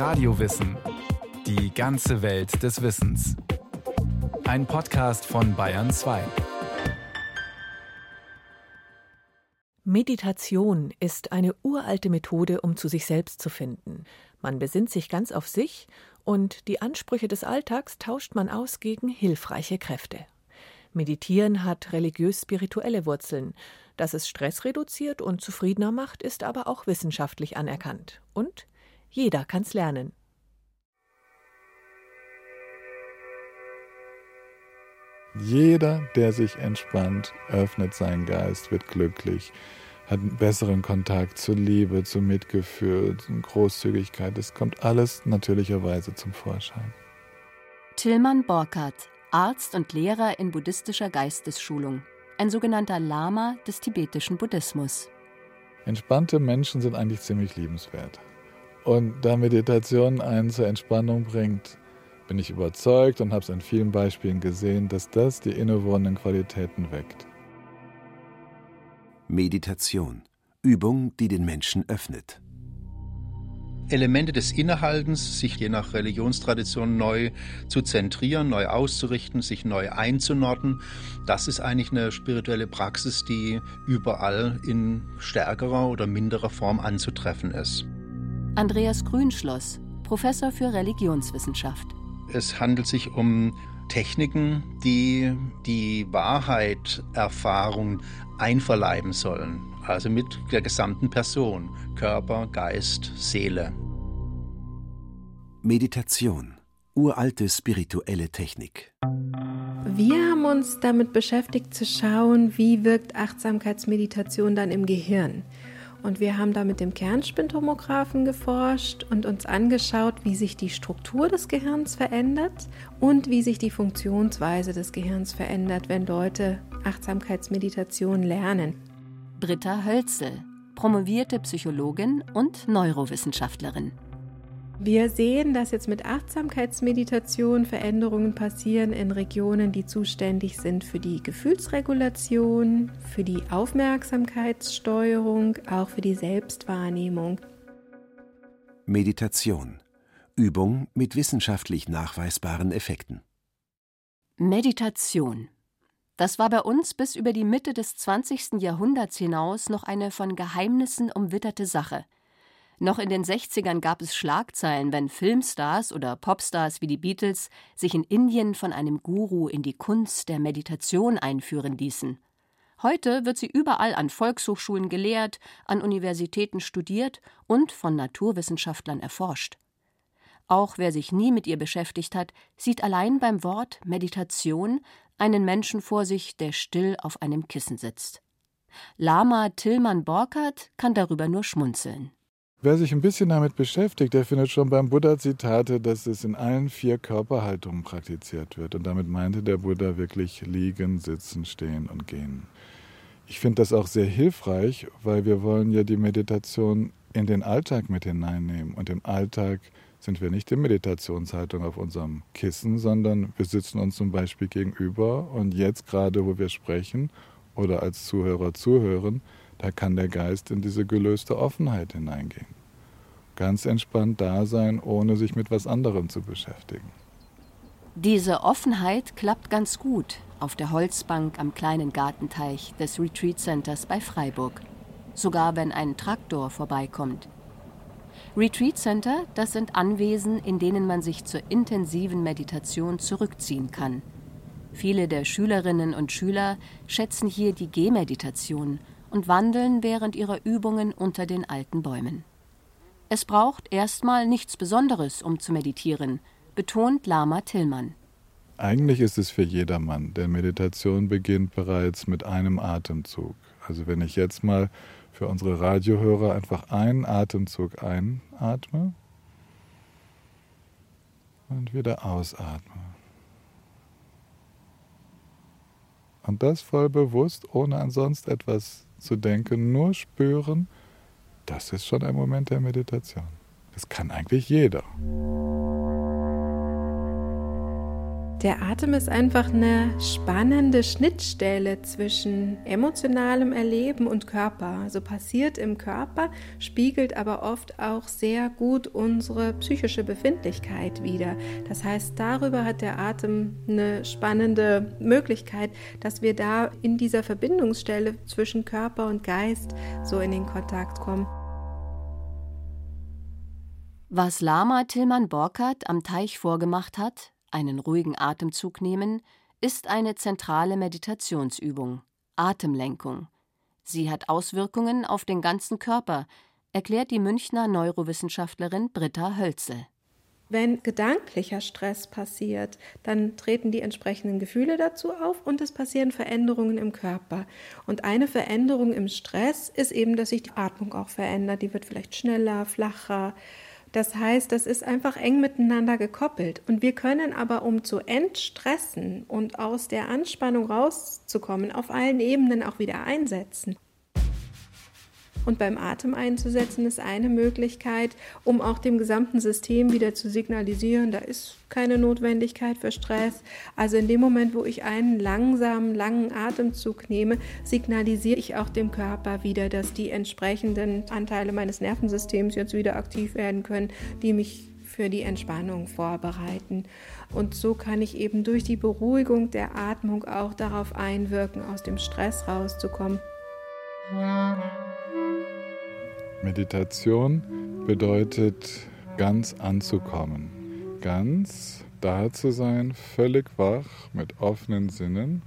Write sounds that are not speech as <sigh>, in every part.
Radiowissen. Die ganze Welt des Wissens. Ein Podcast von Bayern 2. Meditation ist eine uralte Methode, um zu sich selbst zu finden. Man besinnt sich ganz auf sich und die Ansprüche des Alltags tauscht man aus gegen hilfreiche Kräfte. Meditieren hat religiös-spirituelle Wurzeln. Dass es Stress reduziert und zufriedener macht, ist aber auch wissenschaftlich anerkannt. Und jeder kann's lernen. Jeder, der sich entspannt, öffnet seinen Geist, wird glücklich, hat einen besseren Kontakt zur Liebe, zum Mitgefühl, zur Großzügigkeit. Es kommt alles natürlicherweise zum Vorschein. Tillmann Borkert, Arzt und Lehrer in buddhistischer Geistesschulung, ein sogenannter Lama des tibetischen Buddhismus. Entspannte Menschen sind eigentlich ziemlich liebenswert. Und da Meditation einen zur Entspannung bringt, bin ich überzeugt und habe es an vielen Beispielen gesehen, dass das die innewohnenden Qualitäten weckt. Meditation. Übung, die den Menschen öffnet. Elemente des Innehaltens, sich je nach Religionstradition neu zu zentrieren, neu auszurichten, sich neu einzunorden, das ist eigentlich eine spirituelle Praxis, die überall in stärkerer oder minderer Form anzutreffen ist. Andreas Grünschloss, Professor für Religionswissenschaft. Es handelt sich um Techniken, die die Wahrheit, Erfahrung einverleiben sollen, also mit der gesamten Person, Körper, Geist, Seele. Meditation, uralte spirituelle Technik. Wir haben uns damit beschäftigt zu schauen, wie wirkt Achtsamkeitsmeditation dann im Gehirn. Und wir haben da mit dem Kernspintomographen geforscht und uns angeschaut, wie sich die Struktur des Gehirns verändert und wie sich die Funktionsweise des Gehirns verändert, wenn Leute Achtsamkeitsmeditation lernen. Britta Hölzel, promovierte Psychologin und Neurowissenschaftlerin. Wir sehen, dass jetzt mit Achtsamkeitsmeditation Veränderungen passieren in Regionen, die zuständig sind für die Gefühlsregulation, für die Aufmerksamkeitssteuerung, auch für die Selbstwahrnehmung. Meditation. Übung mit wissenschaftlich nachweisbaren Effekten. Meditation. Das war bei uns bis über die Mitte des 20. Jahrhunderts hinaus noch eine von Geheimnissen umwitterte Sache – noch in den 60ern gab es Schlagzeilen, wenn Filmstars oder Popstars wie die Beatles sich in Indien von einem Guru in die Kunst der Meditation einführen ließen. Heute wird sie überall an Volkshochschulen gelehrt, an Universitäten studiert und von Naturwissenschaftlern erforscht. Auch wer sich nie mit ihr beschäftigt hat, sieht allein beim Wort Meditation einen Menschen vor sich, der still auf einem Kissen sitzt. Lama Tillmann Borkert kann darüber nur schmunzeln. Wer sich ein bisschen damit beschäftigt, der findet schon beim Buddha Zitate, dass es in allen vier Körperhaltungen praktiziert wird. Und damit meinte der Buddha wirklich liegen, sitzen, stehen und gehen. Ich finde das auch sehr hilfreich, weil wir wollen ja die Meditation in den Alltag mit hineinnehmen. Und im Alltag sind wir nicht in Meditationshaltung auf unserem Kissen, sondern wir sitzen uns zum Beispiel gegenüber und jetzt gerade, wo wir sprechen oder als Zuhörer zuhören, da kann der Geist in diese gelöste Offenheit hineingehen. Ganz entspannt da sein, ohne sich mit was anderem zu beschäftigen. Diese Offenheit klappt ganz gut auf der Holzbank am kleinen Gartenteich des Retreat Centers bei Freiburg. Sogar wenn ein Traktor vorbeikommt. Retreat Center, das sind Anwesen, in denen man sich zur intensiven Meditation zurückziehen kann. Viele der Schülerinnen und Schüler schätzen hier die Gehmeditation und wandeln während ihrer Übungen unter den alten Bäumen. Es braucht erstmal nichts Besonderes, um zu meditieren, betont Lama Tillmann. Eigentlich ist es für jedermann, denn Meditation beginnt bereits mit einem Atemzug. Also wenn ich jetzt mal für unsere Radiohörer einfach einen Atemzug einatme und wieder ausatme. Und das voll bewusst, ohne ansonsten etwas zu denken, nur spüren, das ist schon ein Moment der Meditation. Das kann eigentlich jeder. Der Atem ist einfach eine spannende Schnittstelle zwischen emotionalem Erleben und Körper. Also passiert im Körper, spiegelt aber oft auch sehr gut unsere psychische Befindlichkeit wider. Das heißt, darüber hat der Atem eine spannende Möglichkeit, dass wir da in dieser Verbindungsstelle zwischen Körper und Geist so in den Kontakt kommen. Was Lama Tilman Borkert am Teich vorgemacht hat, einen ruhigen Atemzug nehmen, ist eine zentrale Meditationsübung, Atemlenkung. Sie hat Auswirkungen auf den ganzen Körper, erklärt die Münchner Neurowissenschaftlerin Britta Hölzel. Wenn gedanklicher Stress passiert, dann treten die entsprechenden Gefühle dazu auf und es passieren Veränderungen im Körper. Und eine Veränderung im Stress ist eben, dass sich die Atmung auch verändert. Die wird vielleicht schneller, flacher, das heißt, das ist einfach eng miteinander gekoppelt. Und wir können aber, um zu entstressen und aus der Anspannung rauszukommen, auf allen Ebenen auch wieder einsetzen. Und beim Atem einzusetzen ist eine Möglichkeit, um auch dem gesamten System wieder zu signalisieren, da ist keine Notwendigkeit für Stress. Also in dem Moment, wo ich einen langsamen, langen Atemzug nehme, signalisiere ich auch dem Körper wieder, dass die entsprechenden Anteile meines Nervensystems jetzt wieder aktiv werden können, die mich für die Entspannung vorbereiten. Und so kann ich eben durch die Beruhigung der Atmung auch darauf einwirken, aus dem Stress rauszukommen. Meditation bedeutet ganz anzukommen, ganz da zu sein, völlig wach, mit offenen Sinnen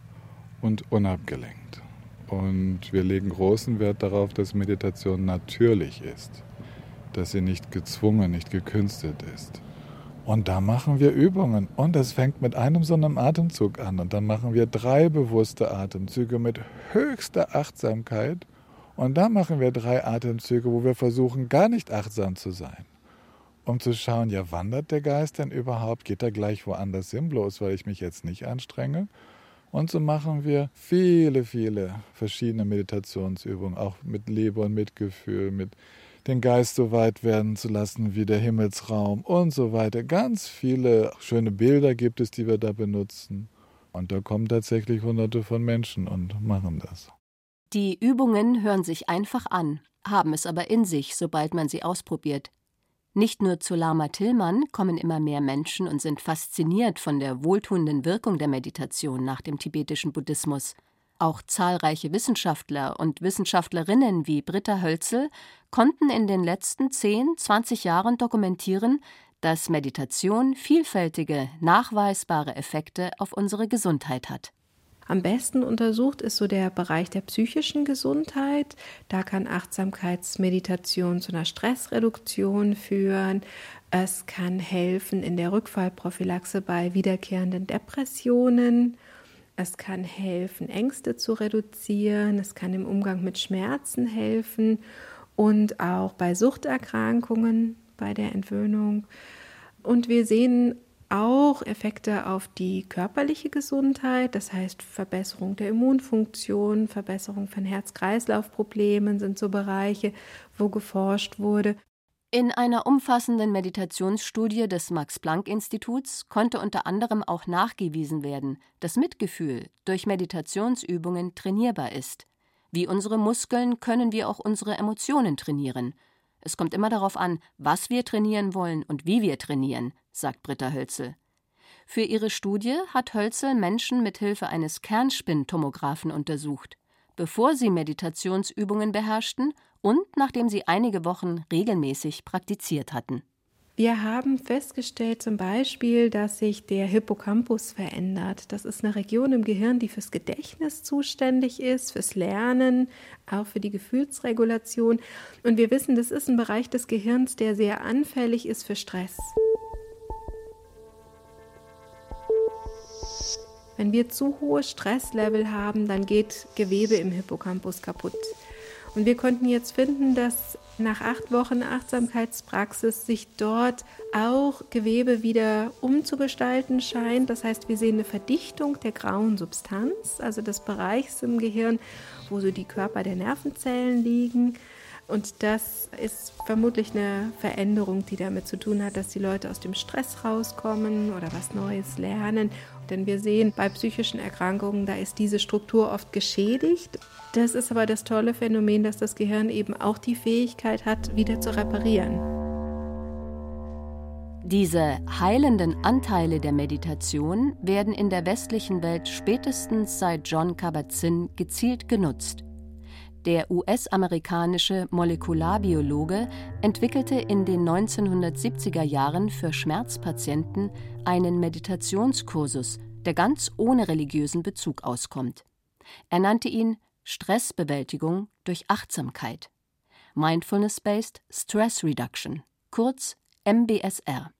und unabgelenkt. Und wir legen großen Wert darauf, dass Meditation natürlich ist, dass sie nicht gezwungen, nicht gekünstelt ist. Und da machen wir Übungen. Und es fängt mit einem so einem Atemzug an. Und dann machen wir drei bewusste Atemzüge mit höchster Achtsamkeit und dann machen wir drei Atemzüge, wo wir versuchen, gar nicht achtsam zu sein. Um zu schauen, ja, wandert der Geist denn überhaupt? Geht er gleich woanders hin, bloß weil ich mich jetzt nicht anstrenge? Und so machen wir viele, viele verschiedene Meditationsübungen, auch mit Liebe und Mitgefühl, mit den Geist so weit werden zu lassen wie der Himmelsraum und so weiter. Ganz viele schöne Bilder gibt es, die wir da benutzen. Und da kommen tatsächlich hunderte von Menschen und machen das. Die Übungen hören sich einfach an, haben es aber in sich, sobald man sie ausprobiert. Nicht nur zu Lama Tillmann kommen immer mehr Menschen und sind fasziniert von der wohltuenden Wirkung der Meditation nach dem tibetischen Buddhismus. Auch zahlreiche Wissenschaftler und Wissenschaftlerinnen wie Britta Hölzel konnten in den letzten 10, 20 Jahren dokumentieren, dass Meditation vielfältige, nachweisbare Effekte auf unsere Gesundheit hat. Am besten untersucht ist so der Bereich der psychischen Gesundheit. Da kann Achtsamkeitsmeditation zu einer Stressreduktion führen. Es kann helfen in der Rückfallprophylaxe bei wiederkehrenden Depressionen. Es kann helfen, Ängste zu reduzieren. Es kann im Umgang mit Schmerzen helfen und auch bei Suchterkrankungen, bei der Entwöhnung. Und wir sehen auch Effekte auf die körperliche Gesundheit, das heißt Verbesserung der Immunfunktion, Verbesserung von Herz-Kreislauf-Problemen sind so Bereiche, wo geforscht wurde. In einer umfassenden Meditationsstudie des Max-Planck-Instituts konnte unter anderem auch nachgewiesen werden, dass Mitgefühl durch Meditationsübungen trainierbar ist. Wie unsere Muskeln können wir auch unsere Emotionen trainieren. Es kommt immer darauf an, was wir trainieren wollen und wie wir trainieren, sagt Britta Hölzel. Für ihre Studie hat Hölzel Menschen mit Hilfe eines Kernspintomographen untersucht, bevor sie Meditationsübungen beherrschten und nachdem sie einige Wochen regelmäßig praktiziert hatten. Wir haben festgestellt zum Beispiel, dass sich der Hippocampus verändert. Das ist eine Region im Gehirn, die fürs Gedächtnis zuständig ist, fürs Lernen, auch für die Gefühlsregulation. Und wir wissen, das ist ein Bereich des Gehirns, der sehr anfällig ist für Stress. Wenn wir zu hohe Stresslevel haben, dann geht Gewebe im Hippocampus kaputt. Und wir konnten jetzt finden, dass nach acht Wochen Achtsamkeitspraxis sich dort auch Gewebe wieder umzugestalten scheint. Das heißt, wir sehen eine Verdichtung der grauen Substanz, also des Bereichs im Gehirn, wo so die Körper der Nervenzellen liegen. Und das ist vermutlich eine Veränderung, die damit zu tun hat, dass die Leute aus dem Stress rauskommen oder was Neues lernen. Denn wir sehen bei psychischen Erkrankungen, da ist diese Struktur oft geschädigt. Das ist aber das tolle Phänomen, dass das Gehirn eben auch die Fähigkeit hat, wieder zu reparieren. Diese heilenden Anteile der Meditation werden in der westlichen Welt spätestens seit John Kabat-Zinn gezielt genutzt. Der US-amerikanische Molekularbiologe entwickelte in den 1970er Jahren für Schmerzpatienten einen Meditationskursus, der ganz ohne religiösen Bezug auskommt. Er nannte ihn Stressbewältigung durch Achtsamkeit. Mindfulness-Based Stress Reduction, kurz MBSR.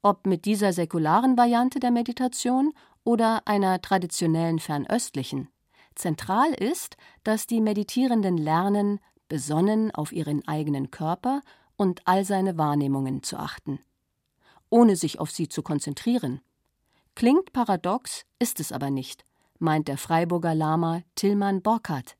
Ob mit dieser säkularen Variante der Meditation oder einer traditionellen fernöstlichen. Zentral ist, dass die Meditierenden lernen, besonnen auf ihren eigenen Körper und all seine Wahrnehmungen zu achten, ohne sich auf sie zu konzentrieren. Klingt paradox, ist es aber nicht, meint der Freiburger Lama Tillmann Borkert.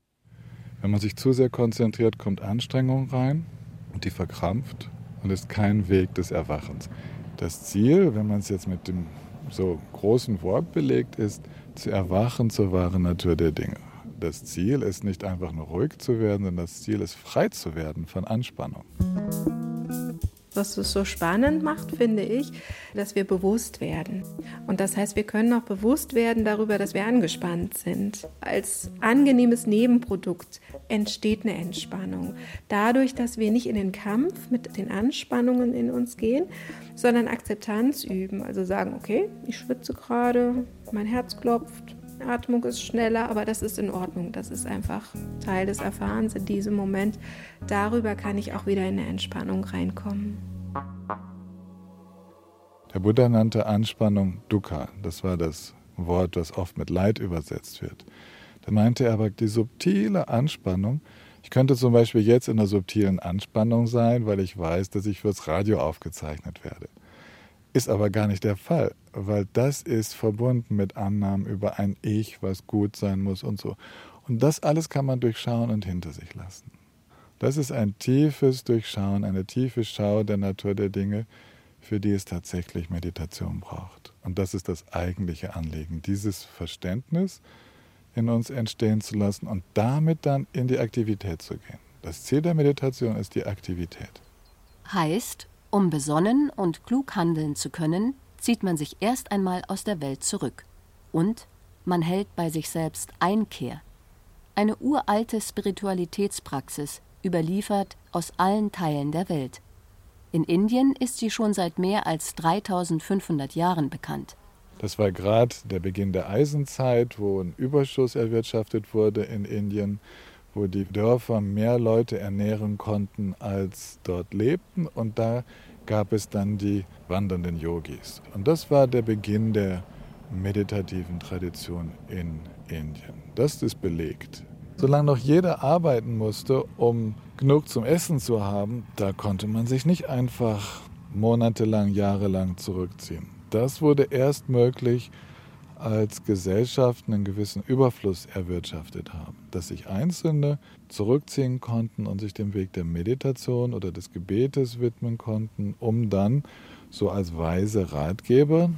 Wenn man sich zu sehr konzentriert, kommt Anstrengung rein und die verkrampft und ist kein Weg des Erwachens. Das Ziel, wenn man es jetzt mit dem so großen Wort belegt, ist, zu erwachen zur wahren Natur der Dinge. Das Ziel ist nicht einfach nur ruhig zu werden, sondern das Ziel ist frei zu werden von Anspannung. Was es so spannend macht, finde ich, dass wir bewusst werden. Und das heißt, wir können auch bewusst werden darüber, dass wir angespannt sind. Als angenehmes Nebenprodukt entsteht eine Entspannung. Dadurch, dass wir nicht in den Kampf mit den Anspannungen in uns gehen, sondern Akzeptanz üben. Also sagen, okay, ich schwitze gerade, mein Herz klopft, Atmung ist schneller, aber das ist in Ordnung. Das ist einfach Teil des Erfahrens in diesem Moment. Darüber kann ich auch wieder in eine Entspannung reinkommen. Der Buddha nannte Anspannung Dukkha. Das war das Wort, das oft mit Leid übersetzt wird. Da meinte er aber die subtile Anspannung. Ich könnte zum Beispiel jetzt in einer subtilen Anspannung sein, weil ich weiß, dass ich fürs Radio aufgezeichnet werde. Ist aber gar nicht der Fall, weil das ist verbunden mit Annahmen über ein Ich, was gut sein muss und so. Und das alles kann man durchschauen und hinter sich lassen. Das ist ein tiefes Durchschauen, eine tiefe Schau der Natur der Dinge, für die es tatsächlich Meditation braucht. Und das ist das eigentliche Anliegen, dieses Verständnis in uns entstehen zu lassen und damit dann in die Aktivität zu gehen. Das Ziel der Meditation ist die Aktivität. Heißt, um besonnen und klug handeln zu können, zieht man sich erst einmal aus der Welt zurück. Und man hält bei sich selbst Einkehr. Eine uralte Spiritualitätspraxis, überliefert aus allen Teilen der Welt. In Indien ist sie schon seit mehr als 3500 Jahren bekannt. Das war gerade der Beginn der Eisenzeit, wo ein Überschuss erwirtschaftet wurde in Indien wo die Dörfer mehr Leute ernähren konnten, als dort lebten. Und da gab es dann die wandernden Yogis. Und das war der Beginn der meditativen Tradition in Indien. Das ist belegt. Solange noch jeder arbeiten musste, um genug zum Essen zu haben, da konnte man sich nicht einfach monatelang, jahrelang zurückziehen. Das wurde erst möglich, als Gesellschaften einen gewissen Überfluss erwirtschaftet haben, dass sich Einzelne zurückziehen konnten und sich dem Weg der Meditation oder des Gebetes widmen konnten, um dann so als weise Ratgeber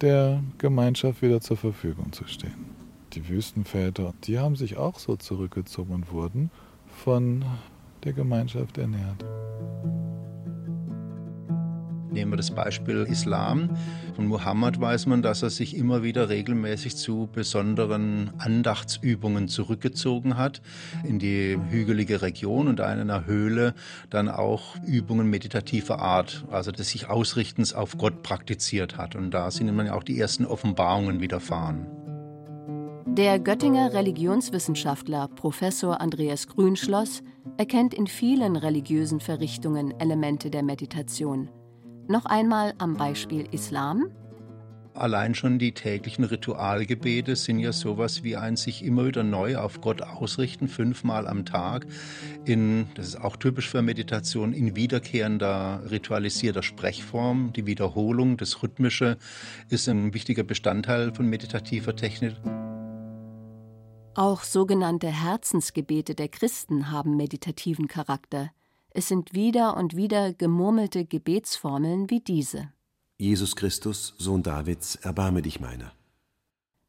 der Gemeinschaft wieder zur Verfügung zu stehen. Die Wüstenväter, die haben sich auch so zurückgezogen und wurden von der Gemeinschaft ernährt. Nehmen wir das Beispiel Islam. Von Muhammad weiß man, dass er sich immer wieder regelmäßig zu besonderen Andachtsübungen zurückgezogen hat, in die hügelige Region und in einer Höhle dann auch Übungen meditativer Art, also des sich Ausrichtens auf Gott praktiziert hat. Und da sind dann auch die ersten Offenbarungen widerfahren. Der Göttinger Religionswissenschaftler Professor Andreas Grünschloss erkennt in vielen religiösen Verrichtungen Elemente der Meditation. Noch einmal am Beispiel Islam. Allein schon die täglichen Ritualgebete sind ja sowas wie ein sich immer wieder neu auf Gott ausrichten, fünfmal am Tag. In, das ist auch typisch für Meditation, in wiederkehrender, ritualisierter Sprechform. Die Wiederholung, das Rhythmische ist ein wichtiger Bestandteil von meditativer Technik. Auch sogenannte Herzensgebete der Christen haben meditativen Charakter. Es sind wieder und wieder gemurmelte Gebetsformeln wie diese. Jesus Christus, Sohn Davids, erbarme dich meiner.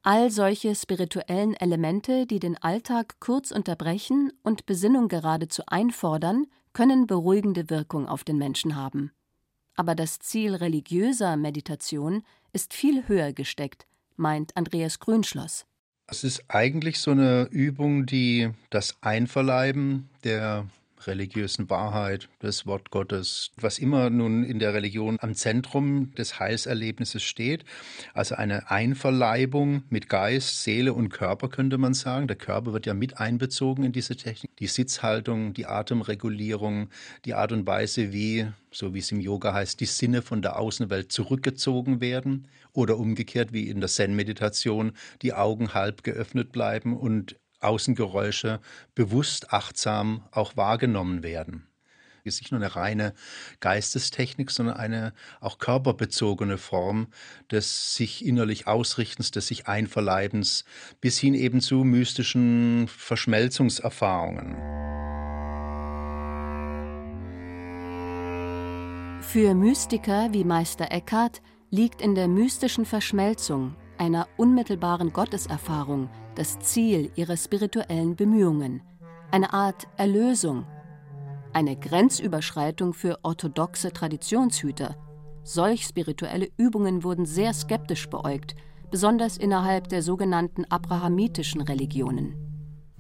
All solche spirituellen Elemente, die den Alltag kurz unterbrechen und Besinnung geradezu einfordern, können beruhigende Wirkung auf den Menschen haben. Aber das Ziel religiöser Meditation ist viel höher gesteckt, meint Andreas Grünschloss. Es ist eigentlich so eine Übung, die das Einverleiben der religiösen Wahrheit, des Wort Gottes, was immer nun in der Religion am Zentrum des Heilserlebnisses steht. Also eine Einverleibung mit Geist, Seele und Körper könnte man sagen. Der Körper wird ja mit einbezogen in diese Technik. Die Sitzhaltung, die Atemregulierung, die Art und Weise, wie, so wie es im Yoga heißt, die Sinne von der Außenwelt zurückgezogen werden oder umgekehrt wie in der Zen-Meditation die Augen halb geöffnet bleiben und Außengeräusche bewusst achtsam auch wahrgenommen werden. Es ist nicht nur eine reine Geistestechnik, sondern eine auch körperbezogene Form des sich innerlich Ausrichtens, des sich Einverleibens, bis hin eben zu mystischen Verschmelzungserfahrungen. Für Mystiker wie Meister Eckhart liegt in der mystischen Verschmelzung, einer unmittelbaren Gotteserfahrung, das Ziel ihrer spirituellen Bemühungen, eine Art Erlösung, eine Grenzüberschreitung für orthodoxe Traditionshüter. Solch spirituelle Übungen wurden sehr skeptisch beäugt, besonders innerhalb der sogenannten abrahamitischen Religionen.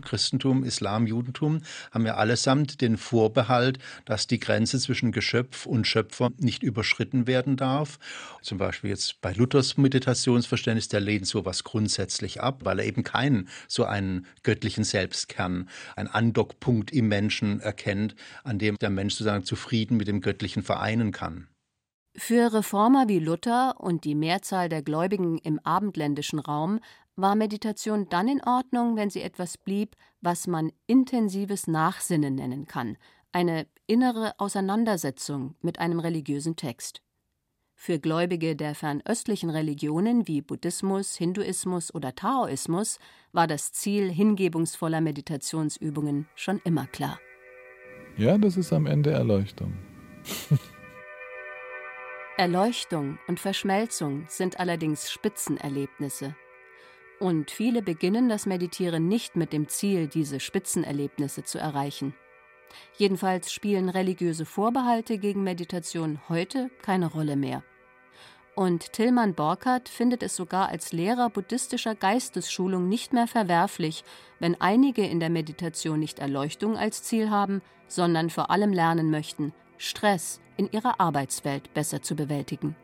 Christentum, Islam, Judentum haben ja allesamt den Vorbehalt, dass die Grenze zwischen Geschöpf und Schöpfer nicht überschritten werden darf. Zum Beispiel jetzt bei Luthers Meditationsverständnis, der lehnt sowas grundsätzlich ab, weil er eben keinen so einen göttlichen Selbstkern, einen Andockpunkt im Menschen erkennt, an dem der Mensch sozusagen zufrieden mit dem Göttlichen vereinen kann. Für Reformer wie Luther und die Mehrzahl der Gläubigen im abendländischen Raum war Meditation dann in Ordnung, wenn sie etwas blieb, was man intensives Nachsinnen nennen kann, eine innere Auseinandersetzung mit einem religiösen Text. Für Gläubige der fernöstlichen Religionen wie Buddhismus, Hinduismus oder Taoismus war das Ziel hingebungsvoller Meditationsübungen schon immer klar. Ja, das ist am Ende Erleuchtung. <laughs> Erleuchtung und Verschmelzung sind allerdings Spitzenerlebnisse. Und viele beginnen das Meditieren nicht mit dem Ziel, diese Spitzenerlebnisse zu erreichen. Jedenfalls spielen religiöse Vorbehalte gegen Meditation heute keine Rolle mehr. Und Tilman Borkert findet es sogar als Lehrer buddhistischer Geistesschulung nicht mehr verwerflich, wenn einige in der Meditation nicht Erleuchtung als Ziel haben, sondern vor allem lernen möchten, Stress in ihrer Arbeitswelt besser zu bewältigen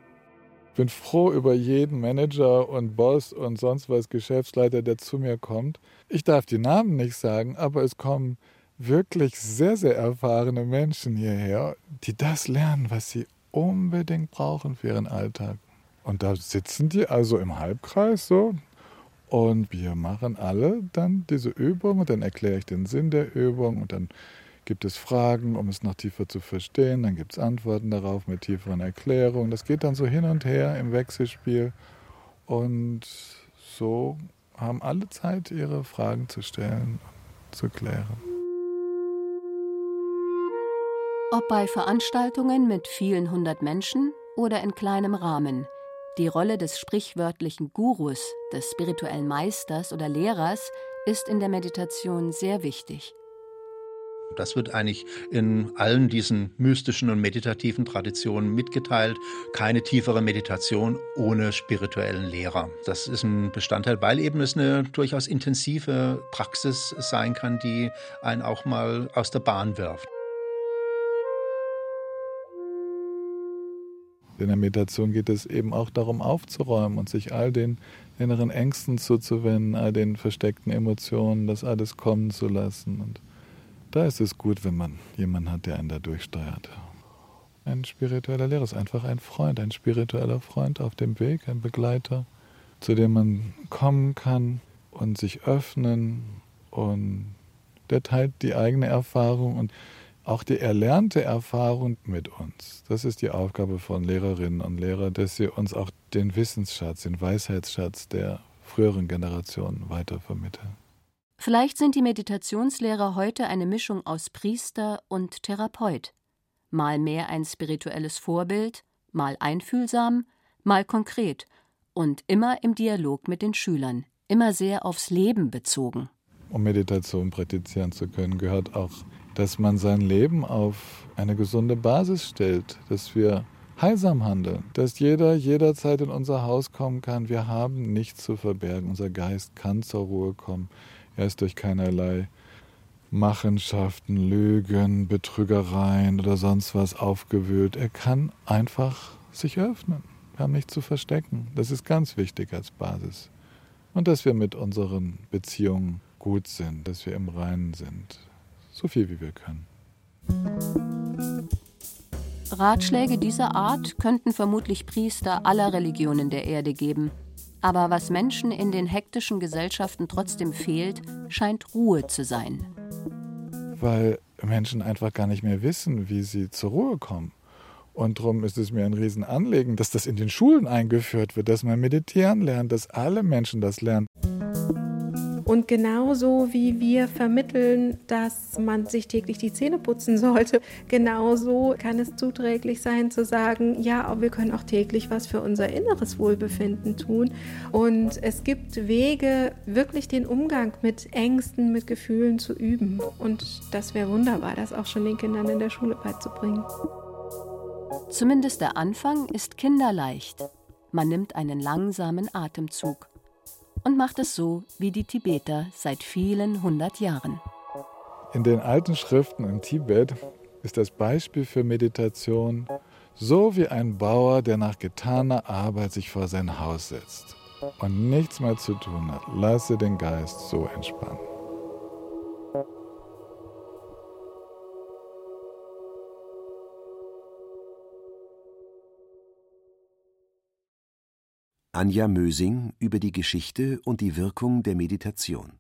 bin froh über jeden Manager und Boss und sonst was Geschäftsleiter, der zu mir kommt. Ich darf die Namen nicht sagen, aber es kommen wirklich sehr, sehr erfahrene Menschen hierher, die das lernen, was sie unbedingt brauchen für ihren Alltag. Und da sitzen die also im Halbkreis so und wir machen alle dann diese Übung und dann erkläre ich den Sinn der Übung und dann Gibt es Fragen, um es noch tiefer zu verstehen? Dann gibt es Antworten darauf mit tieferen Erklärungen. Das geht dann so hin und her im Wechselspiel. Und so haben alle Zeit, ihre Fragen zu stellen und zu klären. Ob bei Veranstaltungen mit vielen hundert Menschen oder in kleinem Rahmen, die Rolle des sprichwörtlichen Gurus, des spirituellen Meisters oder Lehrers ist in der Meditation sehr wichtig. Das wird eigentlich in allen diesen mystischen und meditativen Traditionen mitgeteilt. Keine tiefere Meditation ohne spirituellen Lehrer. Das ist ein Bestandteil, weil eben es eine durchaus intensive Praxis sein kann, die einen auch mal aus der Bahn wirft. In der Meditation geht es eben auch darum, aufzuräumen und sich all den inneren Ängsten zuzuwenden, all den versteckten Emotionen, das alles kommen zu lassen. Und da ist es gut, wenn man jemanden hat, der einen da durchsteuert. Ein spiritueller Lehrer ist einfach ein Freund, ein spiritueller Freund auf dem Weg, ein Begleiter, zu dem man kommen kann und sich öffnen und der teilt die eigene Erfahrung und auch die erlernte Erfahrung mit uns. Das ist die Aufgabe von Lehrerinnen und Lehrern, dass sie uns auch den Wissensschatz, den Weisheitsschatz der früheren Generationen weitervermitteln. Vielleicht sind die Meditationslehrer heute eine Mischung aus Priester und Therapeut, mal mehr ein spirituelles Vorbild, mal einfühlsam, mal konkret und immer im Dialog mit den Schülern, immer sehr aufs Leben bezogen. Um Meditation praktizieren zu können, gehört auch, dass man sein Leben auf eine gesunde Basis stellt, dass wir heilsam handeln, dass jeder jederzeit in unser Haus kommen kann. Wir haben nichts zu verbergen. Unser Geist kann zur Ruhe kommen. Er ist durch keinerlei Machenschaften, Lügen, Betrügereien oder sonst was aufgewühlt. Er kann einfach sich öffnen. Wir haben nichts zu verstecken. Das ist ganz wichtig als Basis. Und dass wir mit unseren Beziehungen gut sind, dass wir im Reinen sind. So viel wie wir können. Ratschläge dieser Art könnten vermutlich Priester aller Religionen der Erde geben. Aber was Menschen in den hektischen Gesellschaften trotzdem fehlt, scheint Ruhe zu sein. Weil Menschen einfach gar nicht mehr wissen, wie sie zur Ruhe kommen. Und darum ist es mir ein Riesenanliegen, dass das in den Schulen eingeführt wird, dass man meditieren lernt, dass alle Menschen das lernen. Und genauso wie wir vermitteln, dass man sich täglich die Zähne putzen sollte, genauso kann es zuträglich sein zu sagen, ja, aber wir können auch täglich was für unser inneres Wohlbefinden tun. Und es gibt Wege, wirklich den Umgang mit Ängsten, mit Gefühlen zu üben. Und das wäre wunderbar, das auch schon den Kindern in der Schule beizubringen. Zumindest der Anfang ist kinderleicht. Man nimmt einen langsamen Atemzug und macht es so wie die Tibeter seit vielen hundert Jahren. In den alten Schriften im Tibet ist das Beispiel für Meditation so wie ein Bauer, der nach getaner Arbeit sich vor sein Haus setzt und nichts mehr zu tun hat. Lasse den Geist so entspannen. Anja Mösing über die Geschichte und die Wirkung der Meditation.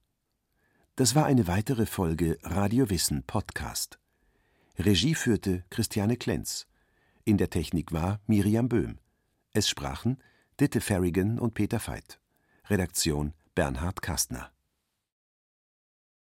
Das war eine weitere Folge Radio Wissen Podcast. Regie führte Christiane Klenz. In der Technik war Miriam Böhm. Es sprachen Ditte Ferrigan und Peter Veit. Redaktion Bernhard Kastner